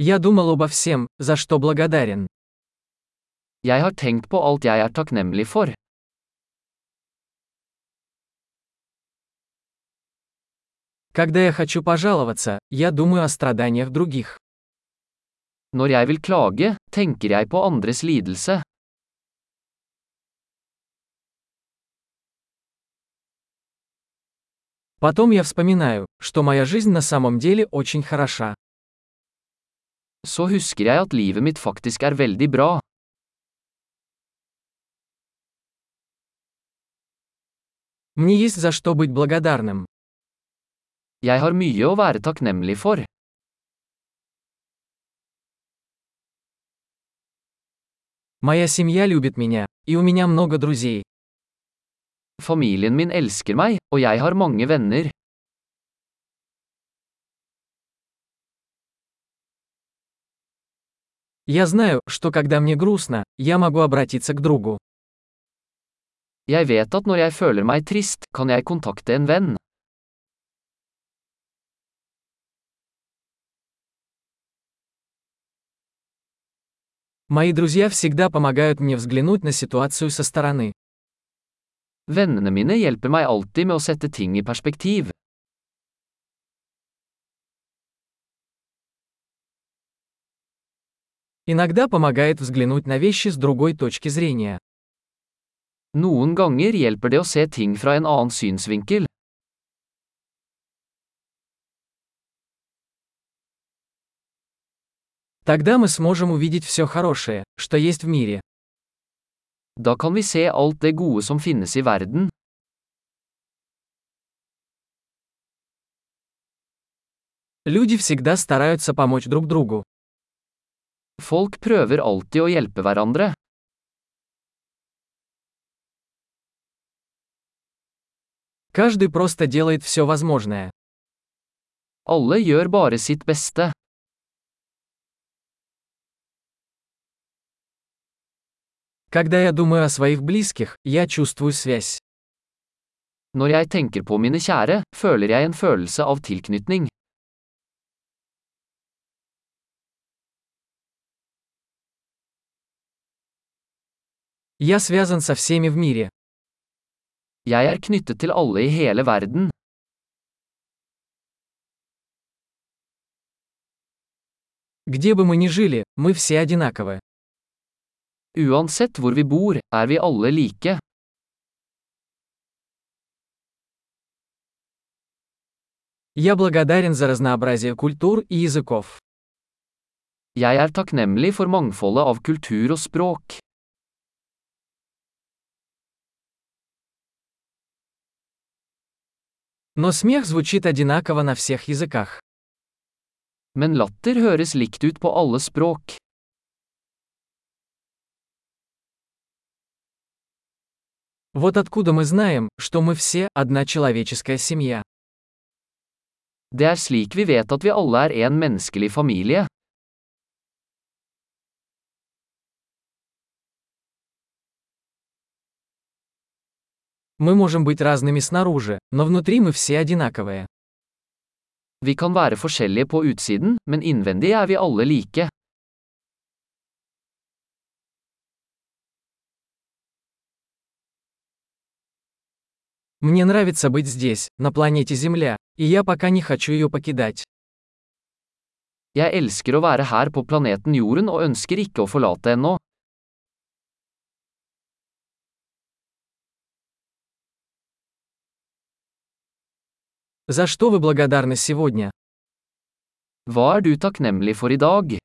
Я думал обо всем, за что благодарен. Jeg har tenkt på alt jeg er takknemlig for. Когда я хочу пожаловаться, я думаю о страданиях других. Når jeg vil klage, tenker jeg på andres lidelse. Потом я вспоминаю, что моя жизнь на самом деле очень хороша. Så husker jeg at livet mitt faktisk er veldig bra. Мне есть за что быть благодарным. Jeg har mye å være takknemlig for. Моя семья любит меня, и у меня много друзей. Familien min elsker meg, og jeg har mange venner. Я знаю, что когда мне грустно, я могу обратиться к другу. Jeg vet at når jeg føler meg trist, kan jeg kontakte en venn. Мои друзья всегда помогают мне взглянуть на ситуацию со стороны. Vennene mine hjelper meg alltid med å sette ting i perspektiv. Иногда помогает взглянуть на вещи с другой точки зрения. Noen ganger hjelper det å se ting fra en annen synsvinkel. Тогда мы сможем увидеть все хорошее, что есть в мире. Da kan vi se alt det gode som finnes i verden. Люди всегда стараются помочь друг другу. Folk prøver alltid å hjelpe hverandre. Каждый просто делает все возможное. Alle gjør bare sitt beste. Когда я думаю о своих близких, я чувствую связь. Når jeg tenker på mine kjære, føler jeg en følelse av tilknytning. Я связан со всеми в мире. Jeg er knyttet til alle i hele verden. Где бы мы ни жили, мы все одинаковы. Uansett hvor vi bor, er vi alle like. Я благодарен за разнообразие культур и языков. Jeg er takknemlig for mangfoldet av kultur og språk. Но смех звучит одинаково на всех языках. Men latter høres likt ut på alle språk. Вот откуда мы знаем, что мы все одна человеческая семья. Det er slik vi vet at vi alle er en menneskelig familie. Мы можем быть разными снаружи, но внутри мы все одинаковые. Vi kan være forskjellige på utsiden, men innvendig er vi alle like. Мне нравится быть здесь, на планете Земля, и я пока не хочу ее покидать. Jeg elsker å være her på planeten Jorden og ønsker ikke å forlate ennå. За что вы благодарны сегодня? Hva er du takknemlig for i dag?